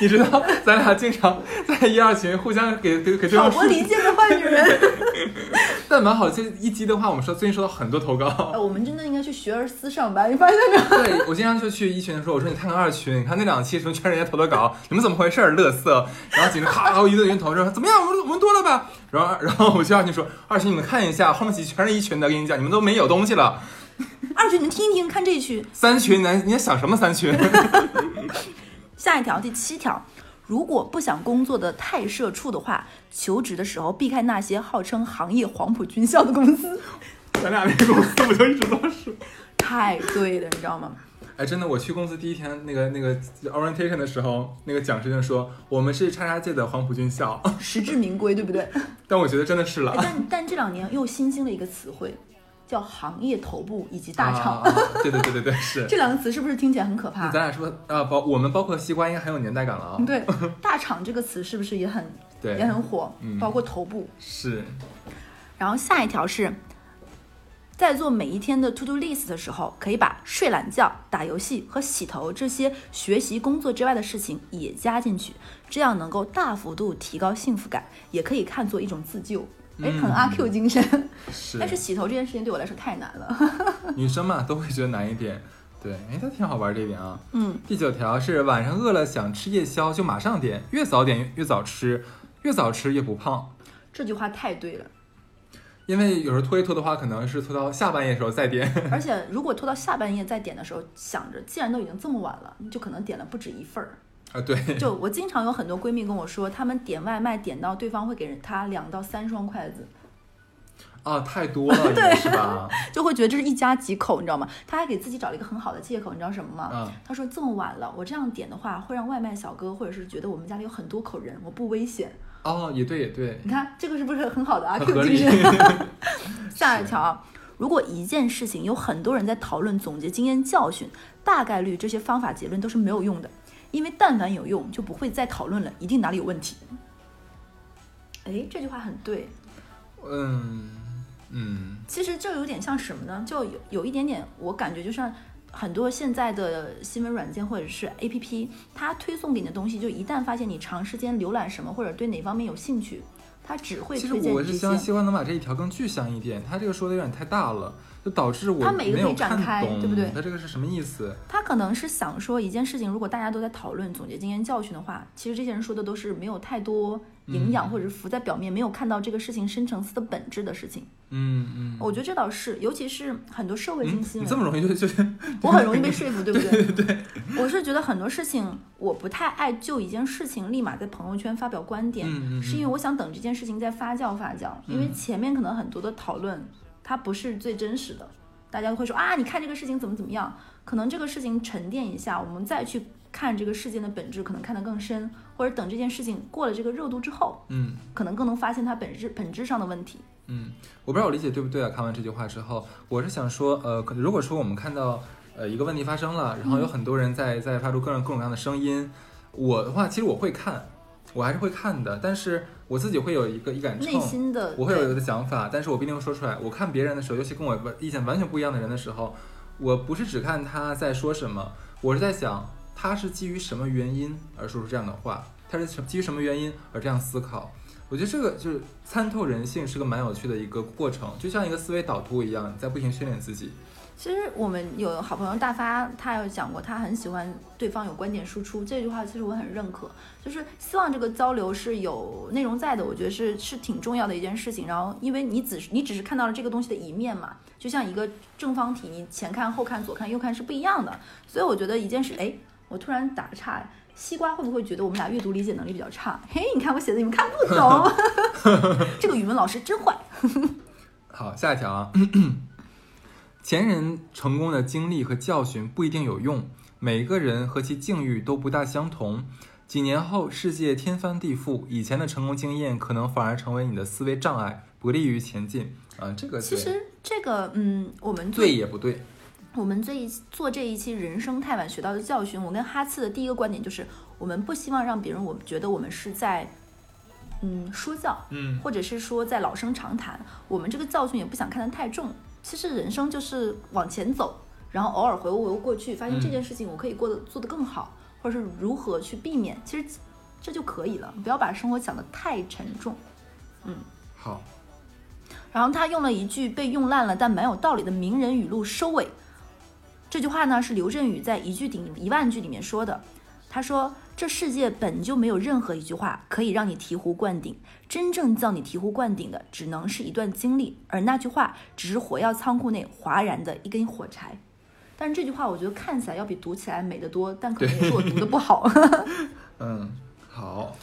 你知道，咱俩经常在一二群互相给给给对挑方说，拨离间的坏女人。(laughs) 但蛮好。这一集的话，我们说最近收到很多投稿。呃，我们真的应该去学而思上班，你发现没有？对我经常就去一群说，我说你看看二群，你看那两期什么全是人家投的稿，你们怎么回事儿？乐色。然后紧着咔咔一顿人投说怎么样？我们我们多了吧？然后然后我就二群说，二群你们看一下，后面几全是一群的，跟你讲，你们都没有东西了。二群，你们听一听，看这一区。三群，你你在想什么三群？(laughs) 下一条，第七条，如果不想工作的太社畜的话，求职的时候避开那些号称行业黄埔军校的公司。咱俩那个公司不就一直都是？太对了，你知道吗？(laughs) 哎，真的，我去公司第一天，那个那个 orientation 的时候，那个讲师就说我们是叉叉界的黄埔军校，实至名归，对不对？(laughs) 但我觉得真的是了哎。但但这两年又新兴了一个词汇，叫行业头部以及大厂。对对对对对，(laughs) 是。这两个词是不是听起来很可怕？咱俩说啊，包我们包括西瓜应该很有年代感了啊。对，(laughs) 大厂这个词是不是也很对，也很火？嗯包括头部。是然后下一条是，在做每一天的 to do list 的时候，可以把睡懒觉、打游戏和洗头这些学习工作之外的事情也加进去，这样能够大幅度提高幸福感，也可以看作一种自救。哎，很阿 Q 精神。是但是洗头这件事情对我来说太难了。(laughs) 女生嘛都会觉得难一点。对，哎，它挺好玩这一点啊。嗯，第九条是晚上饿了想吃夜宵就马上点，越早点越早吃，越早吃越不胖。这句话太对了。因为有时候拖一拖的话，可能是拖到下半夜的时候再点。(laughs) 而且如果拖到下半夜再点的时候，想着既然都已经这么晚了，就可能点了不止一份儿。啊，对，(laughs) 就我经常有很多闺蜜跟我说，她们点外卖点到对方会给人她两到三双筷子，啊，太多了，对是吧？(laughs) 就会觉得这是一家几口，你知道吗？她还给自己找了一个很好的借口，你知道什么吗？嗯，她说这么晚了，我这样点的话会让外卖小哥或者是觉得我们家里有很多口人，我不危险。哦，也对，也对，你看这个是不是很好的阿很 Q 合理精神？(laughs) 下一条啊，如果一件事情有很多人在讨论、总结经验教训，大概率这些方法结论都是没有用的，因为但凡有用，就不会再讨论了，一定哪里有问题。哎，这句话很对。嗯嗯，其实就有点像什么呢？就有有一点点，我感觉就像很多现在的新闻软件或者是 APP，它推送给你的东西，就一旦发现你长时间浏览什么或者对哪方面有兴趣，它只会其实我是希望些。希望能把这一条更具象一点，他这个说的有点太大了，就导致我它每个没有可以展看懂，开对不对他这个是什么意思？他可能是想说一件事情，如果大家都在讨论、总结经验教训的话，其实这些人说的都是没有太多营养，或者是浮在表面，没有看到这个事情深层次的本质的事情。嗯嗯，我觉得这倒是，尤其是很多社会性新闻，你这么容易就就 (laughs) 我很容易被说服，对不对？对对。我是觉得很多事情，我不太爱就一件事情立马在朋友圈发表观点，嗯嗯是因为我想等这件事情再发酵发酵，因为前面可能很多的讨论它不是最真实的，大家会说啊，你看这个事情怎么怎么样，可能这个事情沉淀一下，我们再去看这个事件的本质，可能看得更深，或者等这件事情过了这个热度之后，嗯可能更能发现它本质本质上的问题。嗯，我不知道我理解对不对啊？看完这句话之后，我是想说，呃，可如果说我们看到呃一个问题发生了，然后有很多人在在发出各种各种各样的声音，我的话其实我会看，我还是会看的，但是我自己会有一个一杆秤内，心的我会有一个想法，但是我不一定会说出来。我看别人的时候，尤其跟我意见完全不一样的人的时候，我不是只看他在说什么，我是在想他是基于什么原因而说出这样的话，他是基于什么原因而这样思考。我觉得这个就是参透人性是个蛮有趣的一个过程，就像一个思维导图一样，在不停训练自己。其实我们有好朋友大发，他有讲过，他很喜欢对方有观点输出这句话，其实我很认可，就是希望这个交流是有内容在的，我觉得是是挺重要的一件事情。然后，因为你只你只是看到了这个东西的一面嘛，就像一个正方体，你前看、后看、左看、右看是不一样的。所以我觉得一件事，哎，我突然打个岔，西瓜会不会觉得我们俩阅读理解能力比较差？嘿，你看我写的你们看不懂，(laughs) (laughs) 这个语文老师真坏。(laughs) 好，下一条啊，前人成功的经历和教训不一定有用，每个人和其境遇都不大相同。几年后，世界天翻地覆，以前的成功经验可能反而成为你的思维障碍，不利于前进。啊、这个其实这个，嗯，我们最对也不对。我们这一做这一期人生太晚学到的教训，我跟哈次的第一个观点就是，我们不希望让别人我们觉得我们是在，嗯，说教，嗯或者是说在老生常谈。我们这个教训也不想看得太重。其实人生就是往前走，然后偶尔回顾回顾过去，发现这件事情我可以过得做得更好，或者是如何去避免，其实这就可以了。不要把生活想得太沉重。嗯好，然后他用了一句被用烂了但蛮有道理的名人语录收尾。这句话呢是刘震宇在一句顶一万句里面说的。他说：“这世界本就没有任何一句话可以让你醍醐灌顶，真正叫你醍醐灌顶的，只能是一段经历，而那句话只是火药仓库内哗然的一根火柴。”但是这句话我觉得看起来要比读起来美得多，但可能也是我读的不好。(laughs) 嗯，好，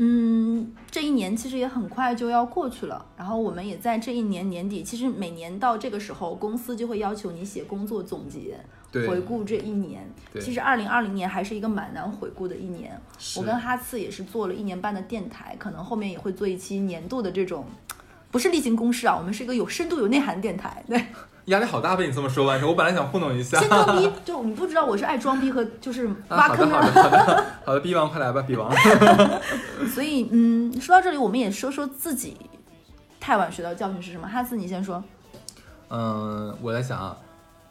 嗯，这一年其实也很快就要过去了，然后我们也在这一年年底，其实每年到这个时候，公司就会要求你写工作总结，回顾这一年。其实二零二零年还是一个蛮难回顾的一年。我跟哈次也是做了一年半的电台，可能后面也会做一期年度的这种，不是例行公事啊，我们是一个有深度、有内涵的电台。对，压力好大，被你这么说完之后，我本来想糊弄一下。先装逼，就你不知道我是爱装逼和就是啊，挖坑好的，好的，好的，好的，逼王快来吧，逼王。(laughs) 所以，嗯，说到这里，我们也说说自己太晚学到教训是什么。哈斯，你先说。嗯，我在想啊，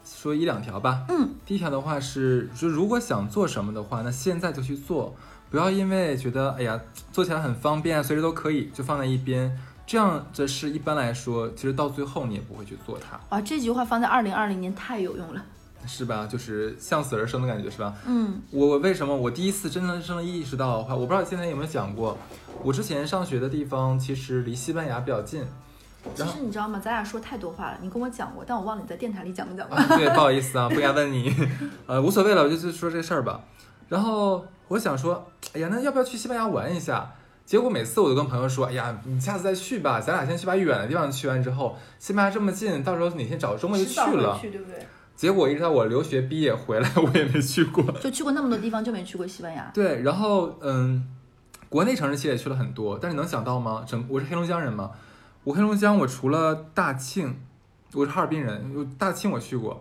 说一两条吧。嗯，第一条的话是，就如果想做什么的话，那现在就去做，不要因为觉得哎呀做起来很方便，随时都可以，就放在一边。这样的事一般来说，其实到最后你也不会去做它，哇，这句话放在二零二零年太有用了。是吧？就是向死而生的感觉，是吧？嗯我我为什么我第一次真的真的意识到的话，我不知道现在有没有讲过，我之前上学的地方其实离西班牙比较近。其实你知道吗？咱俩说太多话了，你跟我讲过，但我忘了你在电台里讲没讲过。啊，对，不好意思啊，不该问你，(laughs) 呃，无所谓了，我就就说这事儿吧。然后我想说，哎呀，那要不要去西班牙玩一下？结果每次我都跟朋友说，哎呀，你下次再去吧，咱俩先去把远的地方去完之后，西班牙这么近，到时候哪天找周末就去了。去，对不对？结果一直到我留学毕业回来，我也没去过。就去过那么多地方，就没去过西班牙。对，然后嗯，国内城市其实也去了很多，但是能想到吗？整我是黑龙江人嘛，我黑龙江我除了大庆，我是哈尔滨人，我大庆我去过，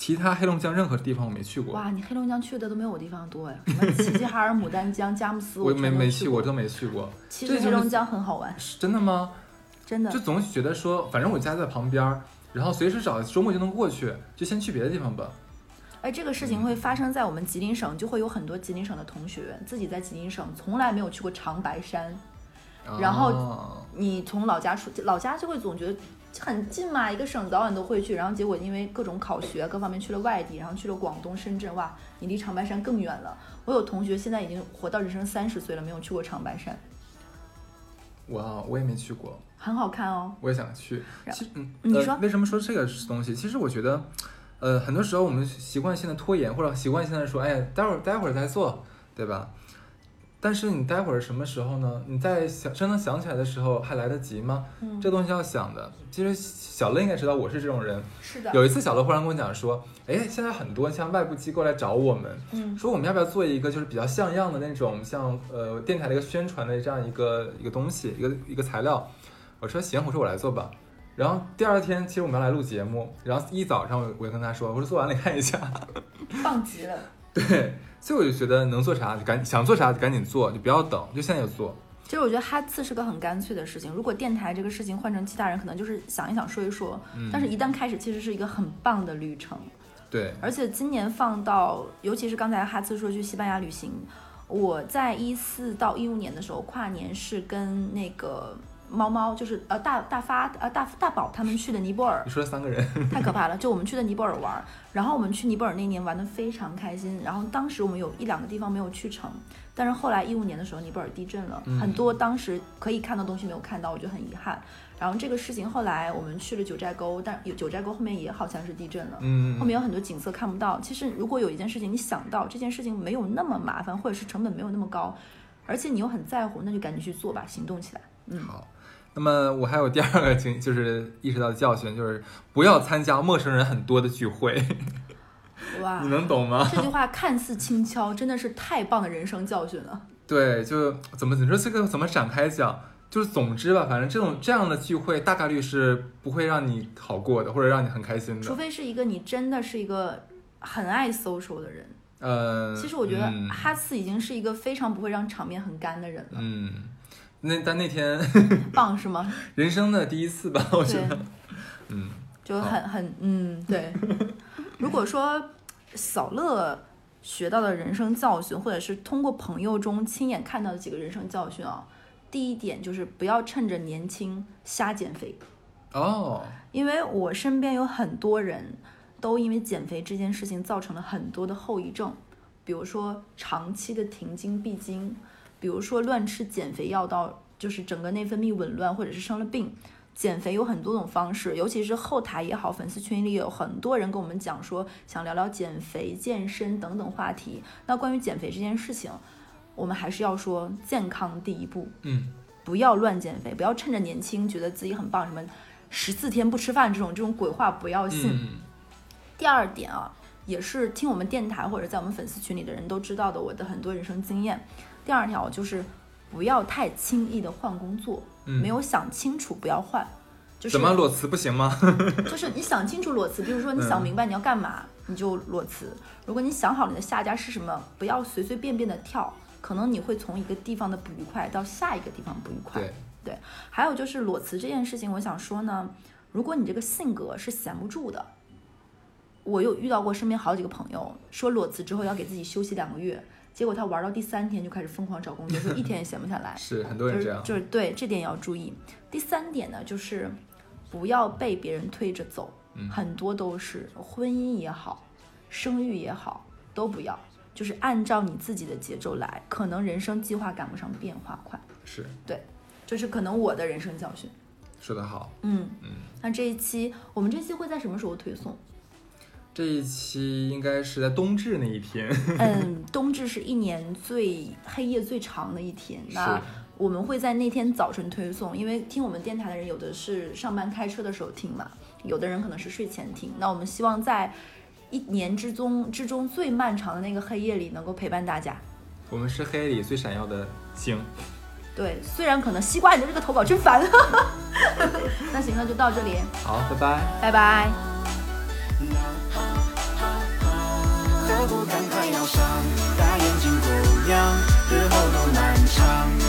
其他黑龙江任何地方我没去过。哇，你黑龙江去的都没有我地方多呀，什么齐齐哈尔、牡丹江、佳木斯，我没没去过。都没去过。其实黑龙江很好玩，是真的吗？真的就。总觉得说，反正我家在旁边儿，然后随时找周末就能过去，就先去别的地方吧。哎，这个事情会发生在我们吉林省，就会有很多吉林省的同学自己在吉林省从来没有去过长白山。然后哦你从老家出，老家就会总觉得很近嘛，一个省早晚都会去，然后结果因为各种考学各方面去了外地，然后去了广东、深圳，哇，你离长白山更远了。我有同学现在已经活到人生三十岁了，没有去过长白山。哇，我也没去过，很好看哦。我也想去。其实，嗯，你说呃，为什么说这个东西？其实我觉得，呃，很多时候我们习惯性的拖延，或者习惯性的说，哎，待会儿待会儿再做，对吧？但是你待会儿什么时候呢？你在想真的想起来的时候还来得及吗？嗯，这东西要想的。其实小乐应该知道我是这种人。是的。有一次小乐忽然跟我讲说，哎，现在很多像外部机构来找我们，嗯说我们要不要做一个就是比较像样的那种像呃电台的一个宣传的这样一个一个东西，一个一个材料。我说行，我说我来做吧。然后第二天其实我们要来录节目，然后一早上我我就跟他说，我说做完了你看一下。棒极 (laughs) 了。对，所以我就觉得能做啥就赶想做啥就赶紧做，就不要等，就现在就做。其实我觉得哈次是个很干脆的事情。如果电台这个事情换成其他人，可能就是想一想说一说，嗯但是一旦开始，其实是一个很棒的旅程。对，而且今年放到，尤其是刚才哈次说去西班牙旅行，我在一四到一五年的时候跨年是跟那个猫猫，就是呃大大发呃大大宝他们去的尼泊尔 (laughs) 你，说了三个人，(laughs) 太可怕了！就我们去的尼泊尔玩儿，然后我们去尼泊尔那年玩的非常开心，然后当时我们有一两个地方没有去成，但是后来一五年的时候尼泊尔地震了，嗯很多当时可以看到东西没有看到，我觉得很遗憾。然后这个事情后来我们去了九寨沟，但有九寨沟后面也好像是地震了。嗯，后面有很多景色看不到。其实如果有一件事情你想到这件事情没有那么麻烦，或者是成本没有那么高，而且你又很在乎，那就赶紧去做吧，行动起来。嗯，好。那么我还有第二个经，就是意识到的教训，就是不要参加陌生人很多的聚会，哇 (laughs) 你，能懂吗？这句话看似轻巧，真的是太棒的人生教训了。对，就怎么你说这个怎么展开讲？就是总之吧，反正这种这样的聚会大概率是不会让你好过的，或者让你很开心的。除非是一个你真的是一个很爱 social 的人。呃，其实我觉得嗯哈次已经是一个非常不会让场面很干的人了，嗯，那但那天 (laughs) 棒是吗？(laughs) 人生的第一次吧，我觉得，，嗯，就很很嗯对。(laughs) 如果说小乐学到的人生教训，或者是通过朋友中亲眼看到的几个人生教训啊，第一点就是不要趁着年轻瞎减肥。哦，因为我身边有很多人都因为减肥这件事情造成了很多的后遗症，比如说长期的停经闭经，比如说乱吃减肥药到就是整个内分泌紊乱，或者是生了病。减肥有很多种方式，尤其是后台也好，粉丝群里有很多人跟我们讲说想聊聊减肥、健身等等话题。那关于减肥这件事情，我们还是要说健康第一步，嗯，不要乱减肥，不要趁着年轻觉得自己很棒，什么十四天不吃饭这种这种鬼话不要信。嗯，第二点啊，也是听我们电台或者在我们粉丝群里的人都知道的，我的很多人生经验。第二条就是不要太轻易的换工作，嗯没有想清楚不要换。就是怎么裸辞不行吗？(laughs) (laughs) 就是你想清楚裸辞，比如说你想明白你要干嘛，你就裸辞。如果你想好你的下家是什么，不要随随便便的跳，可能你会从一个地方的不愉快到下一个地方不愉快。对，还有就是裸辞这件事情，我想说呢，如果你这个性格是闲不住的，我有遇到过身边好几个朋友说裸辞之后要给自己休息两个月，结果他玩到第三天就开始疯狂找工作，就一天也闲不下来。(laughs) 是很多人这样。就是就是对这点也要注意。第三点呢，就是不要被别人推着走，嗯很多都是婚姻也好，生育也好，都不要，就是按照你自己的节奏来，可能人生计划赶不上变化快，是对，这是可能我的人生教训。说得好。嗯嗯，那这一期我们这期会在什么时候推送？这一期应该是在冬至那一天。(laughs) 嗯，冬至是一年最黑夜最长的一天，那我们会在那天早晨推送，因为听我们电台的人有的是上班开车的时候听嘛，有的人可能是睡前听。那我们希望在一年之中之中最漫长的那个黑夜里，能够陪伴大家。我们是黑夜里最闪耀的星。对，虽然可能西瓜你的这个投稿真烦，(laughs) 那行，那就到这里，好，拜拜。拜拜。time